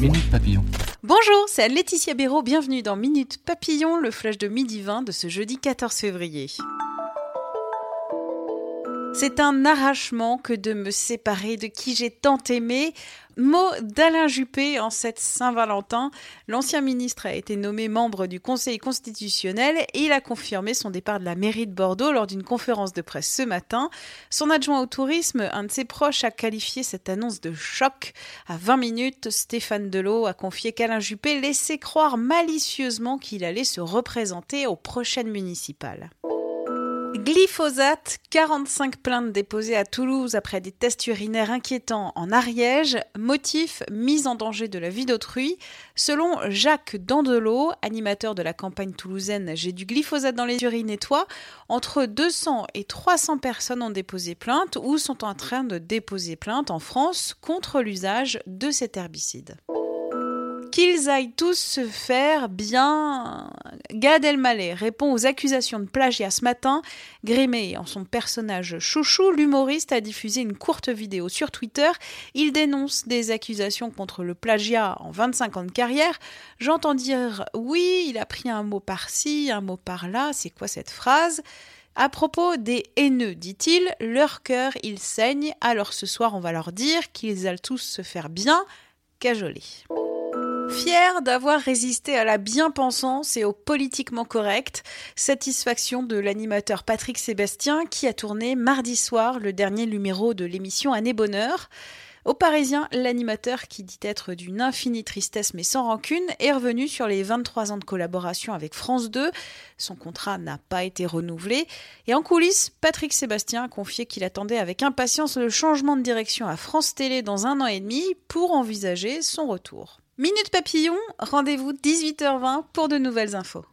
Minute Papillon. Bonjour, c'est Laetitia Béraud, bienvenue dans Minute Papillon, le flash de midi 20 de ce jeudi 14 février. C'est un arrachement que de me séparer de qui j'ai tant aimé. Mot d'Alain Juppé en cette Saint-Valentin. L'ancien ministre a été nommé membre du Conseil constitutionnel et il a confirmé son départ de la mairie de Bordeaux lors d'une conférence de presse ce matin. Son adjoint au tourisme, un de ses proches, a qualifié cette annonce de choc. À 20 minutes, Stéphane Delot a confié qu'Alain Juppé laissait croire malicieusement qu'il allait se représenter aux prochaines municipales. Glyphosate, 45 plaintes déposées à Toulouse après des tests urinaires inquiétants en Ariège, motif mise en danger de la vie d'autrui. Selon Jacques Dandelot, animateur de la campagne toulousaine J'ai du glyphosate dans les urines. Et toi, entre 200 et 300 personnes ont déposé plainte ou sont en train de déposer plainte en France contre l'usage de cet herbicide qu'ils aillent tous se faire bien. Gad Elmaleh répond aux accusations de plagiat ce matin. Grimé en son personnage chouchou, l'humoriste a diffusé une courte vidéo sur Twitter. Il dénonce des accusations contre le plagiat en 25 ans de carrière. J'entends dire oui, il a pris un mot par-ci, un mot par-là. C'est quoi cette phrase? À propos des haineux, dit-il, leur cœur, il saigne, alors ce soir on va leur dire qu'ils allent tous se faire bien cajoler. Fier d'avoir résisté à la bien-pensance et au politiquement correct, satisfaction de l'animateur Patrick Sébastien qui a tourné mardi soir le dernier numéro de l'émission Année Bonheur. Au Parisien, l'animateur, qui dit être d'une infinie tristesse mais sans rancune, est revenu sur les 23 ans de collaboration avec France 2. Son contrat n'a pas été renouvelé. Et en coulisses, Patrick Sébastien a confié qu'il attendait avec impatience le changement de direction à France Télé dans un an et demi pour envisager son retour. Minute Papillon, rendez-vous 18h20 pour de nouvelles infos.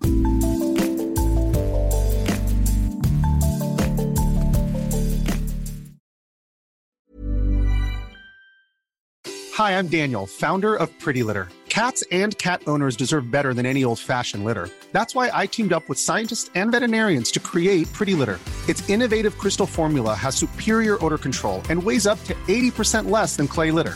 Hi, I'm Daniel, founder of Pretty Litter. Cats and cat owners deserve better than any old-fashioned litter. That's why I teamed up with scientists and veterinarians to create Pretty Litter. Its innovative crystal formula has superior odor control and weighs up to 80% less than clay litter.